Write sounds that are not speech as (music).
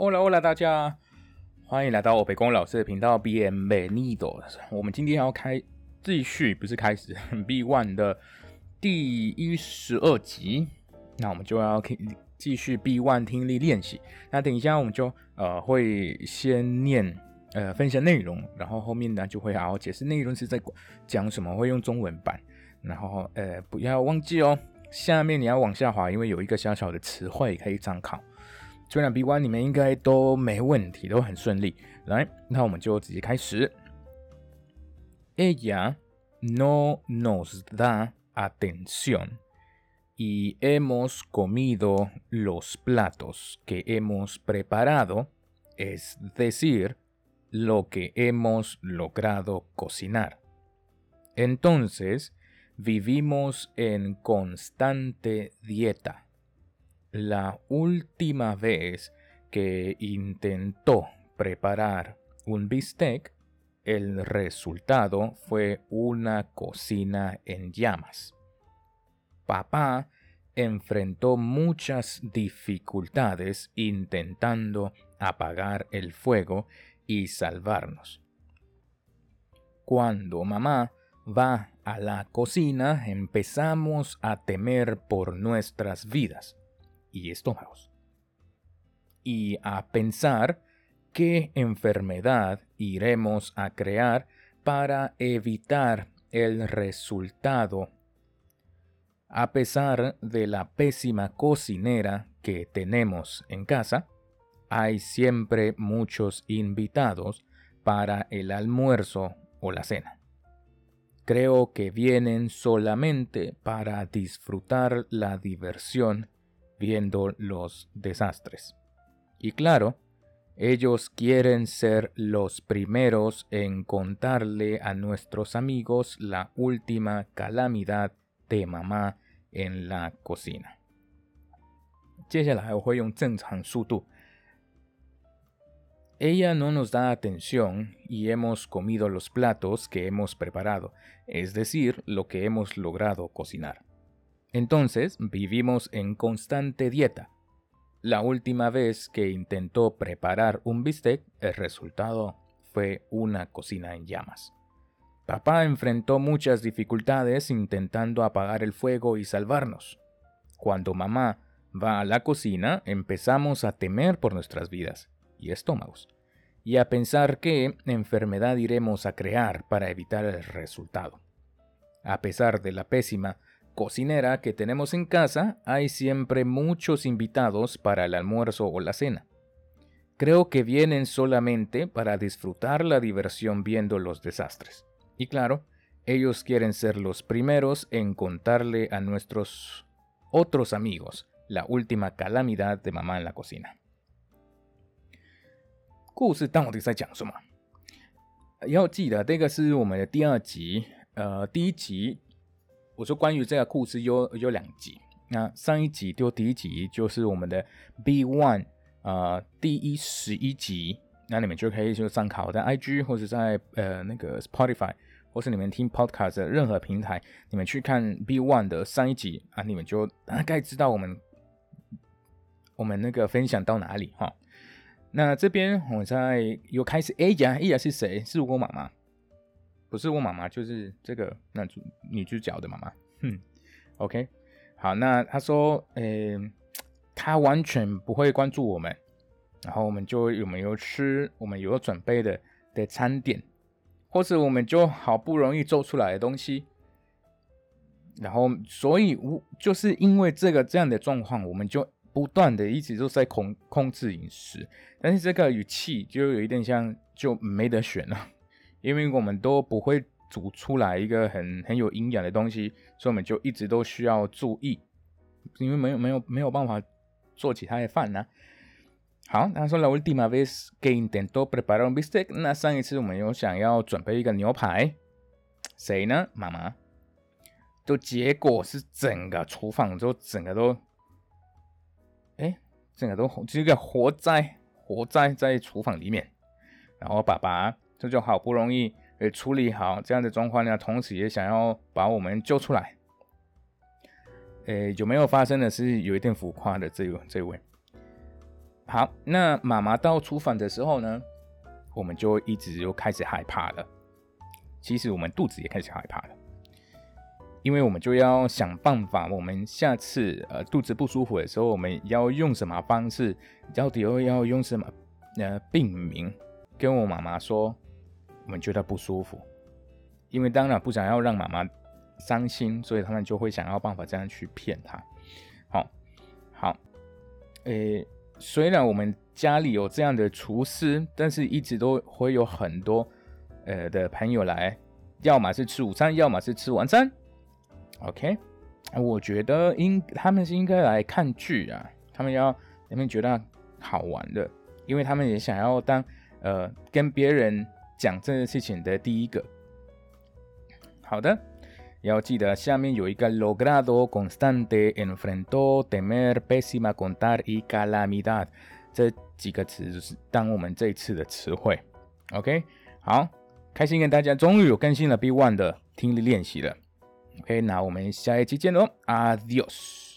Hola，Hola，大家欢迎来到我北宫老师的频道 B M B Nido。我们今天要开继续，不是开始 (laughs) B One 的第一十二集，那我们就要继续 B One 听力练习。那等一下我们就呃会先念呃分享内容，然后后面呢就会好好解释内容是在讲什么，会用中文版。然后呃不要忘记哦，下面你要往下滑，因为有一个小小的词汇可以参考。虽然 B one 你们应该都没问题，都很顺利。来，那我们就直接开始。Ella no nos da atención y hemos comido los platos que hemos preparado, es decir, lo que hemos logrado cocinar. Entonces, vivimos en constante dieta la última vez que intentó preparar un bistec, el resultado fue una cocina en llamas. Papá enfrentó muchas dificultades intentando apagar el fuego y salvarnos. Cuando mamá va a la cocina empezamos a temer por nuestras vidas y estómagos. Y a pensar qué enfermedad iremos a crear para evitar el resultado. A pesar de la pésima cocinera que tenemos en casa, hay siempre muchos invitados para el almuerzo o la cena. Creo que vienen solamente para disfrutar la diversión viendo los desastres. Y claro, ellos quieren ser los primeros en contarle a nuestros amigos la última calamidad de mamá en la cocina. Ella no nos da atención y hemos comido los platos que hemos preparado, es decir, lo que hemos logrado cocinar. Entonces vivimos en constante dieta. La última vez que intentó preparar un bistec, el resultado fue una cocina en llamas. Papá enfrentó muchas dificultades intentando apagar el fuego y salvarnos. Cuando mamá va a la cocina, empezamos a temer por nuestras vidas y estómagos, y a pensar qué enfermedad iremos a crear para evitar el resultado. A pesar de la pésima cocinera que tenemos en casa, hay siempre muchos invitados para el almuerzo o la cena. Creo que vienen solamente para disfrutar la diversión viendo los desastres. Y claro, ellos quieren ser los primeros en contarle a nuestros otros amigos la última calamidad de mamá en la cocina. 故事到底在讲什么？要记得，这个是我们的第二集，呃，第一集 我说关于这个故事有有两集，那上一集就第一集就是我们的 B One 啊第一十一集，那你们就可以就参考在 IG 或者在呃那个 Spotify 或是你们听 Podcast 的任何平台，你们去看 B One 的上一集啊，你们就大概知道我们我们那个分享到哪里哈。那这边我在又开始 A 呀 A 呀是谁？是我妈妈。不是我妈妈，就是这个那主女主角的妈妈。哼，OK，好，那他说，诶，他完全不会关注我们，然后我们就有没有吃我们有准备的的餐点，或是我们就好不容易做出来的东西，然后所以我就是因为这个这样的状况，我们就不断的一直都在控控制饮食，但是这个语气就有一点像就没得选了。因为我们都不会煮出来一个很很有营养的东西，所以我们就一直都需要注意，因为没有没有没有办法做其他的饭呢。好，那说 la última vez que intentó preparar un bistec，那上一次我们有想要准备一个牛排，谁呢？妈妈。就结果是整个厨房都整个都，哎，整个都这个活灾活灾在厨房里面，然后爸爸。这就好不容易诶处理好这样的状况呢，同时也想要把我们救出来。诶，有没有发生的是有一点浮夸的这个这位？好，那妈妈到厨房的时候呢，我们就一直就开始害怕了。其实我们肚子也开始害怕了，因为我们就要想办法，我们下次呃肚子不舒服的时候，我们要用什么方式？到底又要用什么呃病名？跟我妈妈说，我们觉得不舒服，因为当然不想要让妈妈伤心，所以他们就会想要办法这样去骗她。好，好，诶，虽然我们家里有这样的厨师，但是一直都会有很多。呃的朋友来，要么是吃午餐，要么是吃晚餐。OK，我觉得应他们是应该来看剧啊，他们要他们觉得好玩的，因为他们也想要当呃跟别人讲这件事情的第一个。好的，要记得下面有一个 logrado constante enfrentó temer pésima contar y calamidad 这几个词就是当我们这一次的词汇。OK，好。开心跟大家终于有更新了 B One 的听力练习了，OK，那我们下一期见喽，Adios。